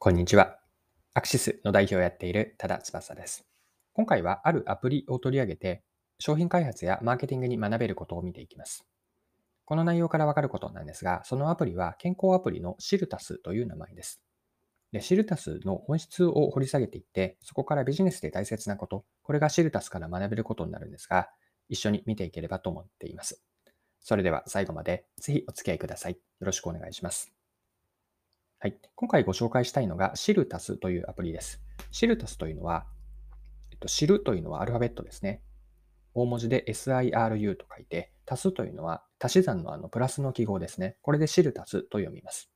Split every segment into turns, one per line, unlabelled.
こんにちは。アクシスの代表をやっている多田翼です。今回はあるアプリを取り上げて、商品開発やマーケティングに学べることを見ていきます。この内容からわかることなんですが、そのアプリは健康アプリのシルタスという名前です。でシルタスの本質を掘り下げていって、そこからビジネスで大切なこと、これがシルタスから学べることになるんですが、一緒に見ていければと思っています。それでは最後までぜひお付き合いください。よろしくお願いします。はい。今回ご紹介したいのがシルタスというアプリです。シルタスというのは、えっと、知るというのはアルファベットですね。大文字で SIRU と書いて、足すというのは足し算のあのプラスの記号ですね。これでシルタスと読みます。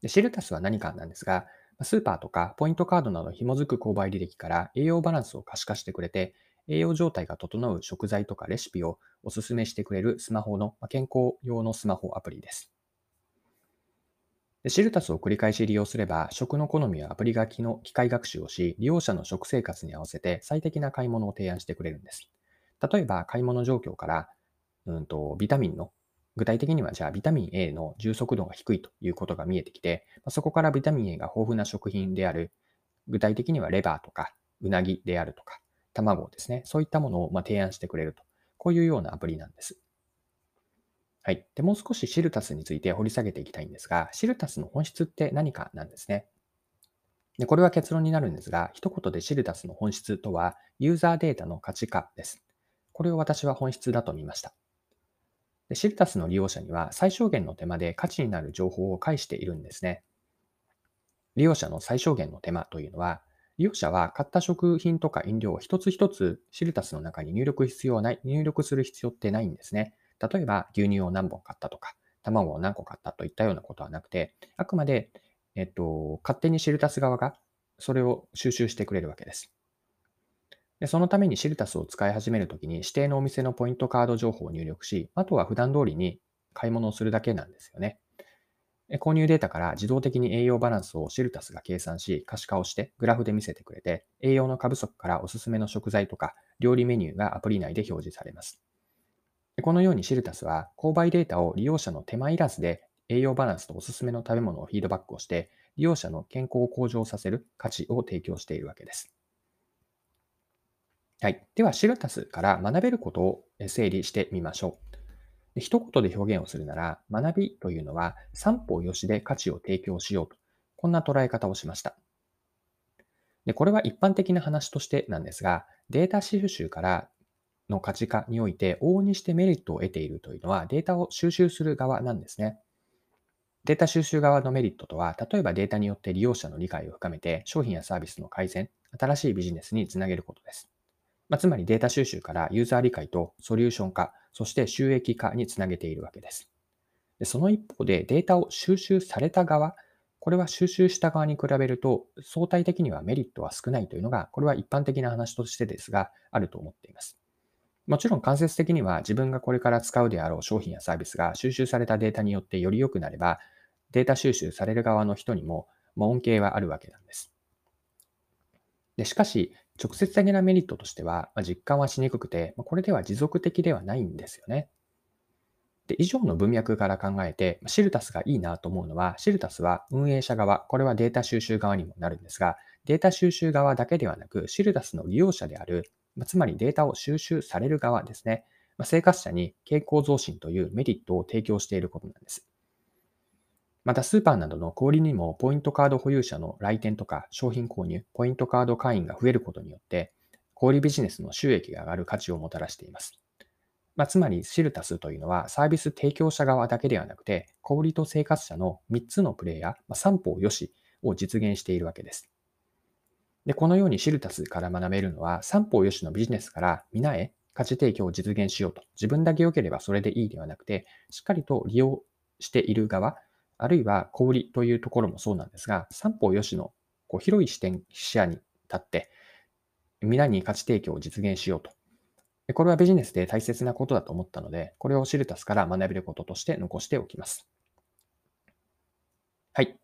でシルタスは何かなんですが、スーパーとかポイントカードなど紐づく購買履歴から栄養バランスを可視化してくれて、栄養状態が整う食材とかレシピをおすすめしてくれるスマホの健康用のスマホアプリです。シルタスを繰り返し利用すれば、食の好みやアプリが機の機械学習をし、利用者の食生活に合わせて最適な買い物を提案してくれるんです。例えば、買い物状況から、うんと、ビタミンの、具体的にはじゃあビタミン A の充足度が低いということが見えてきて、そこからビタミン A が豊富な食品である、具体的にはレバーとか、うなぎであるとか、卵ですね。そういったものをま提案してくれると。こういうようなアプリなんです。はい。で、もう少しシルタスについて掘り下げていきたいんですが、シルタスの本質って何かなんですね。でこれは結論になるんですが、一言でシルタスの本質とは、ユーザーデータの価値化です。これを私は本質だと見ました。でシルタスの利用者には最小限の手間で価値になる情報を返しているんですね。利用者の最小限の手間というのは、利用者は買った食品とか飲料を一つ一つシルタスの中に入力必要ない、入力する必要ってないんですね。例えば牛乳を何本買ったとか、卵を何個買ったといったようなことはなくて、あくまで、えっと、勝手にシルタス側がそれを収集してくれるわけです。でそのためにシルタスを使い始めるときに指定のお店のポイントカード情報を入力し、あとは普段通りに買い物をするだけなんですよね。購入データから自動的に栄養バランスをシルタスが計算し、可視化をしてグラフで見せてくれて、栄養の過不足からおすすめの食材とか料理メニューがアプリ内で表示されます。このようにシルタスは購買データを利用者の手間いらずで栄養バランスとおすすめの食べ物をフィードバックをして利用者の健康を向上させる価値を提供しているわけです。はい。では、シルタスから学べることを整理してみましょう。一言で表現をするなら、学びというのは三方よしで価値を提供しようと、こんな捉え方をしました。でこれは一般的な話としてなんですが、データ収集からの価値化において往々にしてメリットを得ているというのはデータを収集する側なんですね。データ収集側のメリットとは、例えばデータによって利用者の理解を深めて商品やサービスの改善、新しいビジネスにつなげることです。まあ、つまりデータ収集からユーザー理解とソリューション化、そして収益化につなげているわけです。でその一方でデータを収集された側、これは収集した側に比べると相対的にはメリットは少ないというのが、これは一般的な話としてですが、あると思っています。もちろん間接的には自分がこれから使うであろう商品やサービスが収集されたデータによってより良くなれば、データ収集される側の人にも恩恵はあるわけなんです。でしかし、直接的なメリットとしては、ま実感はしにくくて、まこれでは持続的ではないんですよね。で以上の文脈から考えて、シルタスがいいなと思うのは、シルタスは運営者側、これはデータ収集側にもなるんですが、データ収集側だけではなく、シルタスの利用者であるつまりデータを収集される側ですね。生活者に傾向増進というメリットを提供していることなんです。またスーパーなどの小売にもポイントカード保有者の来店とか商品購入、ポイントカード会員が増えることによって、小売ビジネスの収益が上がる価値をもたらしています。まあ、つまりシルタスというのはサービス提供者側だけではなくて、小売と生活者の3つのプレイヤー、まあ、三方よしを実現しているわけです。で、このようにシルタスから学べるのは、三方よしのビジネスから皆へ価値提供を実現しようと。自分だけ良ければそれでいいではなくて、しっかりと利用している側、あるいは小売というところもそうなんですが、三方よしのこう広い視点、視野に立って、皆に価値提供を実現しようと。これはビジネスで大切なことだと思ったので、これをシルタスから学べることとして残しておきます。はい。